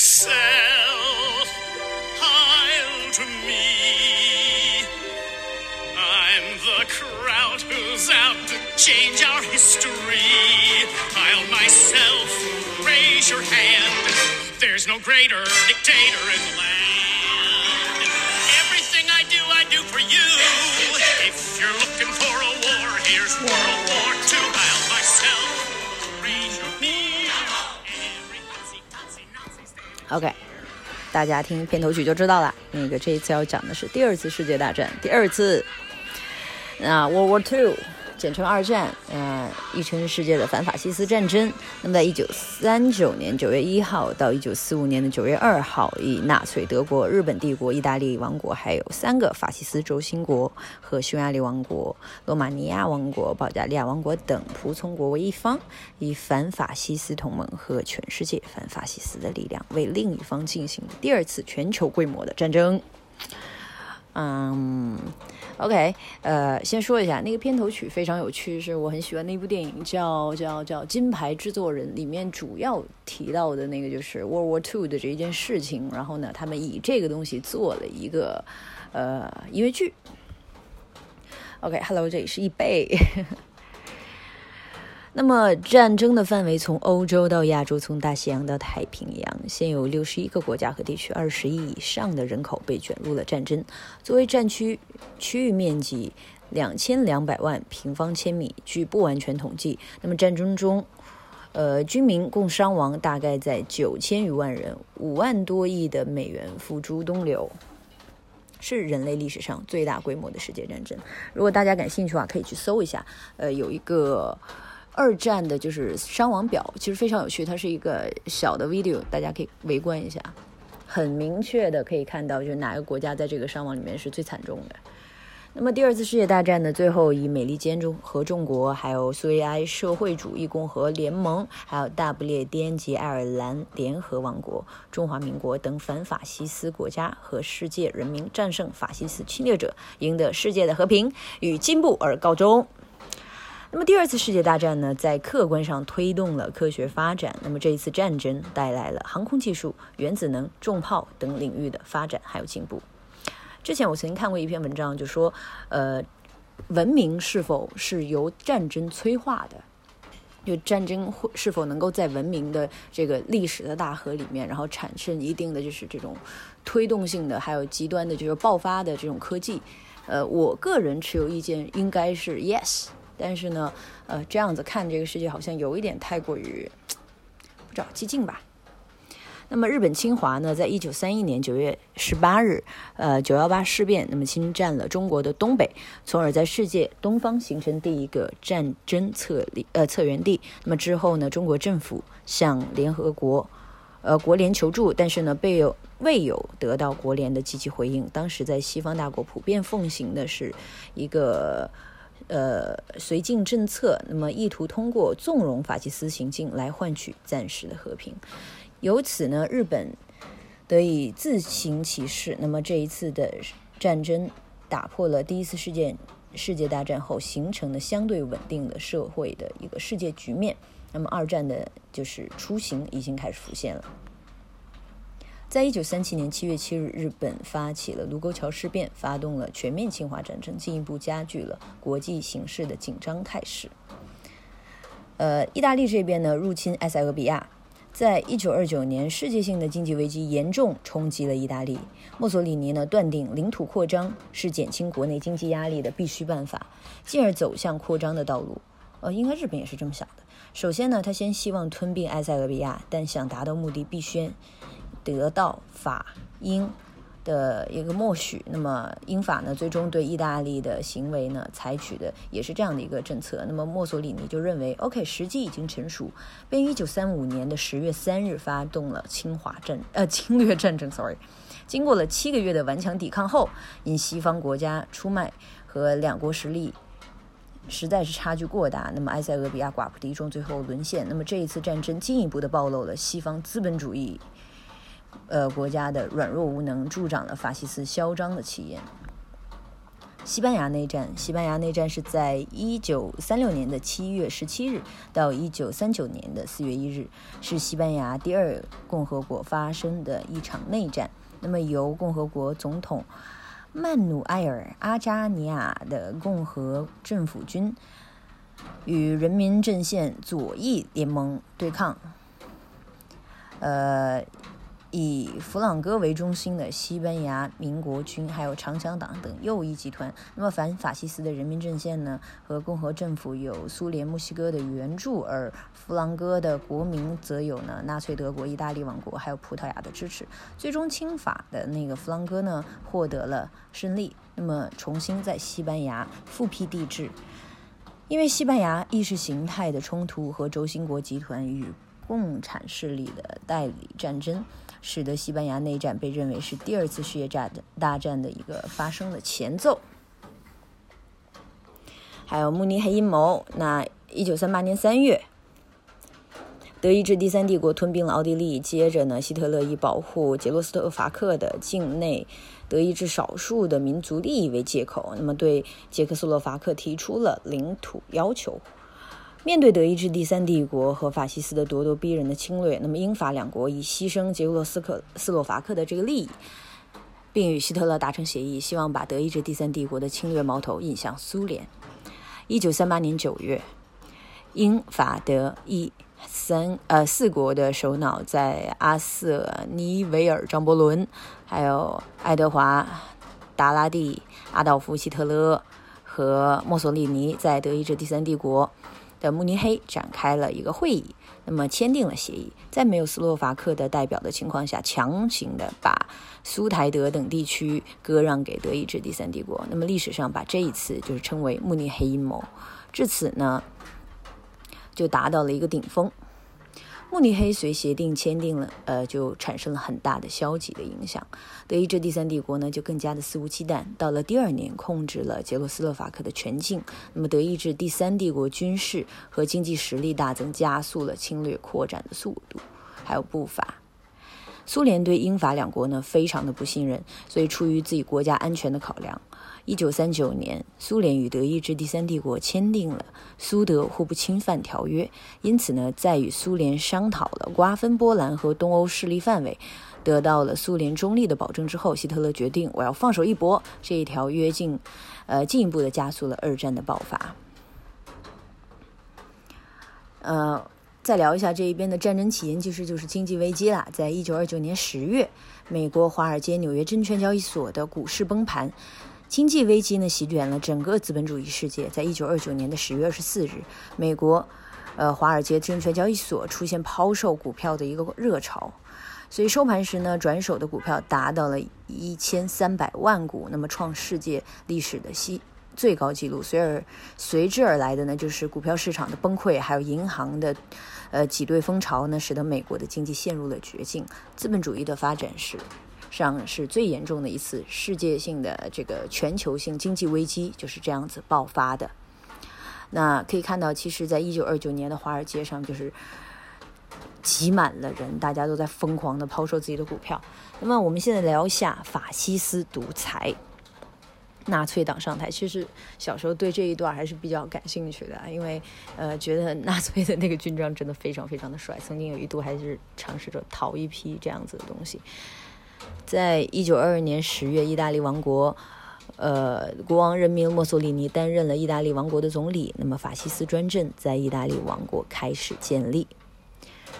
myself, I'll to me. I'm the crowd who's out to change our history. I'll myself raise your hand. There's no greater dictator in the land. OK，大家听片头曲就知道了。那个这一次要讲的是第二次世界大战，第二次，那 World War Two，简称二战，呃，亦称世界的反法西斯战争。那么在一九三九年九月一号到一九四五年的九月二号，以纳粹德国、日本帝国、意大利王国，还有三个法西斯轴心国和匈牙利王国、罗马尼亚王国、保加利亚王国等仆从国为一方，以反法西斯同盟和全世界反法西斯的力量为另一方进行第二次全球规模的战争。嗯，OK，呃，先说一下那个片头曲非常有趣，是我很喜欢的一部电影，叫叫叫《金牌制作人》，里面主要提到的那个就是 World War Two 的这一件事情。然后呢，他们以这个东西做了一个呃音乐剧。OK，Hello，、这里是易贝。那么，战争的范围从欧洲到亚洲，从大西洋到太平洋，现有六十一个国家和地区，二十亿以上的人口被卷入了战争。作为战区，区域面积两千两百万平方千米，据不完全统计。那么战争中，呃，军民共伤亡大概在九千余万人，五万多亿的美元付诸东流。是人类历史上最大规模的世界战争。如果大家感兴趣的话，可以去搜一下。呃，有一个二战的，就是伤亡表，其实非常有趣。它是一个小的 video，大家可以围观一下，很明确的可以看到，就是哪个国家在这个伤亡里面是最惨重的。那么第二次世界大战呢，最后以美利坚中合众国，还有苏维埃社会主义共和联盟，还有大不列颠及爱尔兰联合王国、中华民国等反法西斯国家和世界人民战胜法西斯侵略者，赢得世界的和平与进步而告终。那么第二次世界大战呢，在客观上推动了科学发展。那么这一次战争带来了航空技术、原子能、重炮等领域的发展还有进步。之前我曾经看过一篇文章，就说，呃，文明是否是由战争催化的？就战争会是否能够在文明的这个历史的大河里面，然后产生一定的就是这种推动性的，还有极端的就是爆发的这种科技？呃，我个人持有意见应该是 yes，但是呢，呃，这样子看这个世界好像有一点太过于不知道激进吧。那么日本侵华呢，在一九三一年九月十八日，呃，九幺八事变，那么侵占了中国的东北，从而在世界东方形成第一个战争策力呃策源地。那么之后呢，中国政府向联合国呃国联求助，但是呢，被有未有得到国联的积极回应。当时在西方大国普遍奉行的是一个。呃，绥靖政策，那么意图通过纵容法西斯行径来换取暂时的和平。由此呢，日本得以自行其事。那么这一次的战争打破了第一次世界世界大战后形成的相对稳定的社会的一个世界局面。那么二战的就是雏形已经开始浮现了。在一九三七年七月七日，日本发起了卢沟桥事变，发动了全面侵华战争，进一步加剧了国际形势的紧张态势。呃，意大利这边呢，入侵埃塞俄比亚。在一九二九年，世界性的经济危机严重冲击了意大利。墨索里尼呢，断定领土扩张是减轻国内经济压力的必须办法，进而走向扩张的道路。呃，应该日本也是这么想的。首先呢，他先希望吞并埃塞俄比亚，但想达到目的，必须得到法英的一个默许。那么英法呢，最终对意大利的行为呢，采取的也是这样的一个政策。那么墨索里尼就认为，OK，时机已经成熟，便于一九三五年的十月三日发动了侵华战呃侵略战争。Sorry，经过了七个月的顽强抵抗后，因西方国家出卖和两国实力。实在是差距过大，那么埃塞俄比亚寡不敌众，最后沦陷。那么这一次战争进一步的暴露了西方资本主义，呃国家的软弱无能，助长了法西斯嚣张的气焰。西班牙内战，西班牙内战是在一九三六年的七月十七日到一九三九年的四月一日，是西班牙第二共和国发生的一场内战。那么由共和国总统曼努埃尔·阿扎尼亚的共和政府军与人民阵线左翼联盟对抗，呃。以弗朗哥为中心的西班牙民国军，还有长枪党等右翼集团。那么反法西斯的人民阵线呢，和共和政府有苏联、墨西哥的援助，而弗朗哥的国民则有呢纳粹德国、意大利王国还有葡萄牙的支持。最终亲法的那个弗朗哥呢获得了胜利，那么重新在西班牙复辟帝制。因为西班牙意识形态的冲突和轴心国集团与共产势力的代理战争。使得西班牙内战被认为是第二次世界大战的一个发生的前奏。还有慕尼黑阴谋。那一九三八年三月，德意志第三帝国吞并了奥地利。接着呢，希特勒以保护捷洛斯特伐克的境内德意志少数的民族利益为借口，那么对捷克斯洛伐克提出了领土要求。面对德意志第三帝国和法西斯的咄咄逼人的侵略，那么英法两国以牺牲捷克斯克斯洛伐克的这个利益，并与希特勒达成协议，希望把德意志第三帝国的侵略矛头引向苏联。一九三八年九月，英法德意三呃四国的首脑在阿瑟尼维尔张伯伦，还有爱德华达拉蒂、阿道夫希特勒和墨索里尼在德意志第三帝国。的慕尼黑展开了一个会议，那么签订了协议，在没有斯洛伐克的代表的情况下，强行的把苏台德等地区割让给德意志第三帝国。那么历史上把这一次就是称为慕尼黑阴谋，至此呢，就达到了一个顶峰。慕尼黑随协定签订了，呃，就产生了很大的消极的影响。德意志第三帝国呢，就更加的肆无忌惮。到了第二年，控制了捷克斯洛伐克的全境。那么，德意志第三帝国军事和经济实力大增，加速了侵略扩展的速度，还有步伐。苏联对英法两国呢，非常的不信任，所以出于自己国家安全的考量。一九三九年，苏联与德意志第三帝国签订了《苏德互不侵犯条约》，因此呢，在与苏联商讨了瓜分波兰和东欧势力范围，得到了苏联中立的保证之后，希特勒决定我要放手一搏。这一条约进，呃，进一步的加速了二战的爆发。呃，再聊一下这一边的战争起因，其实就是经济危机啦。在一九二九年十月，美国华尔街、纽约证券交易所的股市崩盘。经济危机呢，席卷了整个资本主义世界。在一九二九年的十月二十四日，美国，呃，华尔街证券交易所出现抛售股票的一个热潮，所以收盘时呢，转手的股票达到了一千三百万股，那么创世界历史的新最高纪录。随而随之而来的呢，就是股票市场的崩溃，还有银行的，呃，挤兑风潮呢，使得美国的经济陷入了绝境。资本主义的发展史。上是最严重的一次世界性的这个全球性经济危机就是这样子爆发的。那可以看到，其实，在一九二九年的华尔街上，就是挤满了人，大家都在疯狂的抛售自己的股票。那么，我们现在聊一下法西斯独裁，纳粹党上台。其实小时候对这一段还是比较感兴趣的，因为呃，觉得纳粹的那个军装真的非常非常的帅。曾经有一度还是尝试着淘一批这样子的东西。在一九二二年十月，意大利王国，呃，国王任命墨索里尼担任了意大利王国的总理。那么，法西斯专政在意大利王国开始建立。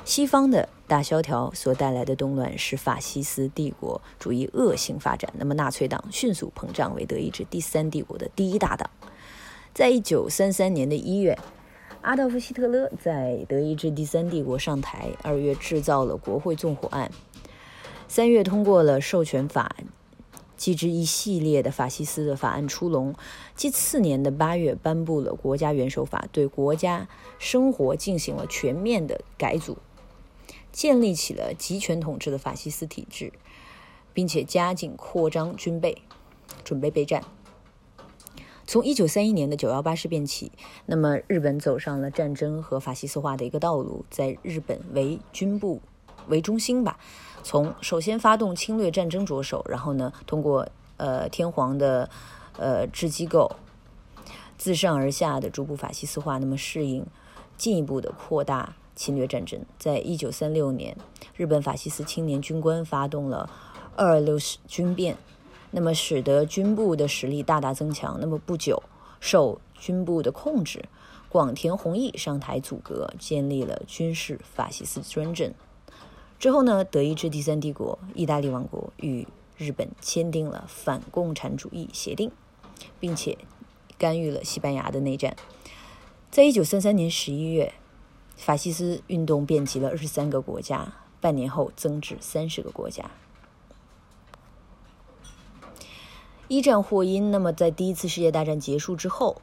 西方的大萧条所带来的动乱使法西斯帝国主义恶性发展。那么，纳粹党迅速膨胀为德意志第三帝国的第一大党。在一九三三年的一月，阿道夫·希特勒在德意志第三帝国上台。二月，制造了国会纵火案。三月通过了授权法，继之一系列的法西斯的法案出笼。继次年的八月颁布了国家元首法，对国家生活进行了全面的改组，建立起了集权统治的法西斯体制，并且加紧扩张军备，准备备战。从一九三一年的九幺八事变起，那么日本走上了战争和法西斯化的一个道路，在日本为军部为中心吧。从首先发动侵略战争着手，然后呢，通过呃天皇的呃制机构，自上而下的逐步法西斯化，那么适应进一步的扩大侵略战争。在一九三六年，日本法西斯青年军官发动了二六军变，那么使得军部的实力大大增强。那么不久，受军部的控制，广田弘毅上台阻隔，建立了军事法西斯专政。之后呢，德意志第三帝国、意大利王国与日本签订了反共产主义协定，并且干预了西班牙的内战。在一九三三年十一月，法西斯运动遍及了二十三个国家，半年后增至三十个国家。一战祸因，那么在第一次世界大战结束之后，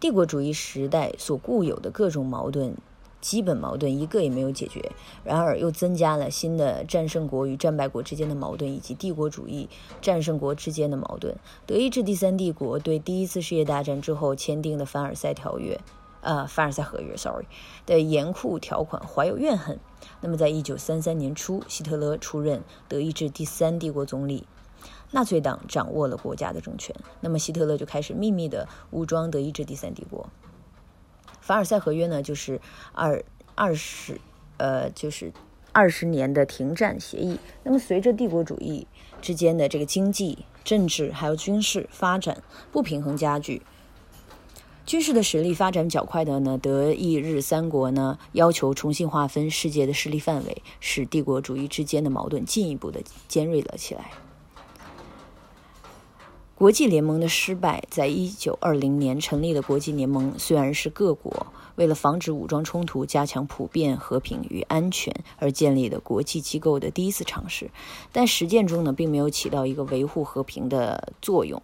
帝国主义时代所固有的各种矛盾、基本矛盾一个也没有解决，然而又增加了新的战胜国与战败国之间的矛盾，以及帝国主义战胜国之间的矛盾。德意志第三帝国对第一次世界大战之后签订的凡尔赛条约，呃，凡尔赛合约，sorry 的严酷条款怀有怨恨。那么，在一九三三年初，希特勒出任德意志第三帝国总理。纳粹党掌握了国家的政权，那么希特勒就开始秘密的武装德意志第三帝国。凡尔赛合约呢，就是二二十呃，就是二十年的停战协议。那么随着帝国主义之间的这个经济、政治还有军事发展不平衡加剧，军事的实力发展较快的呢，德意日三国呢要求重新划分世界的势力范围，使帝国主义之间的矛盾进一步的尖锐了起来。国际联盟的失败，在一九二零年成立的国际联盟，虽然是各国为了防止武装冲突、加强普遍和平与安全而建立的国际机构的第一次尝试，但实践中呢，并没有起到一个维护和平的作用。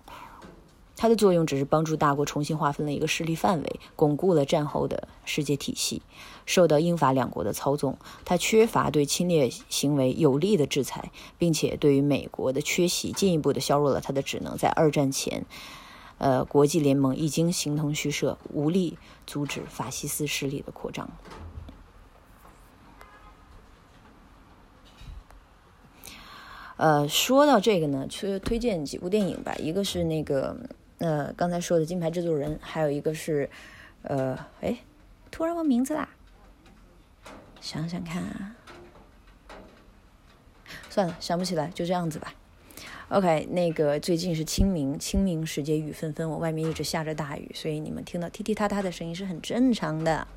它的作用只是帮助大国重新划分了一个势力范围，巩固了战后的世界体系。受到英法两国的操纵，它缺乏对侵略行为有力的制裁，并且对于美国的缺席，进一步的削弱了它的职能。在二战前，呃，国际联盟已经形同虚设，无力阻止法西斯势力的扩张。呃，说到这个呢，去推荐几部电影吧，一个是那个。呃，刚才说的金牌制作人，还有一个是，呃，哎，突然忘名字啦，想想看啊，算了，想不起来，就这样子吧。OK，那个最近是清明，清明时节雨纷纷，我外面一直下着大雨，所以你们听到踢踢踏踏的声音是很正常的。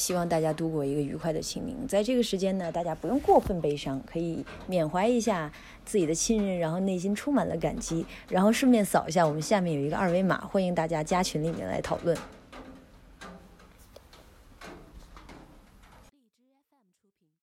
希望大家度过一个愉快的清明，在这个时间呢，大家不用过分悲伤，可以缅怀一下自己的亲人，然后内心充满了感激，然后顺便扫一下我们下面有一个二维码，欢迎大家加群里面来讨论。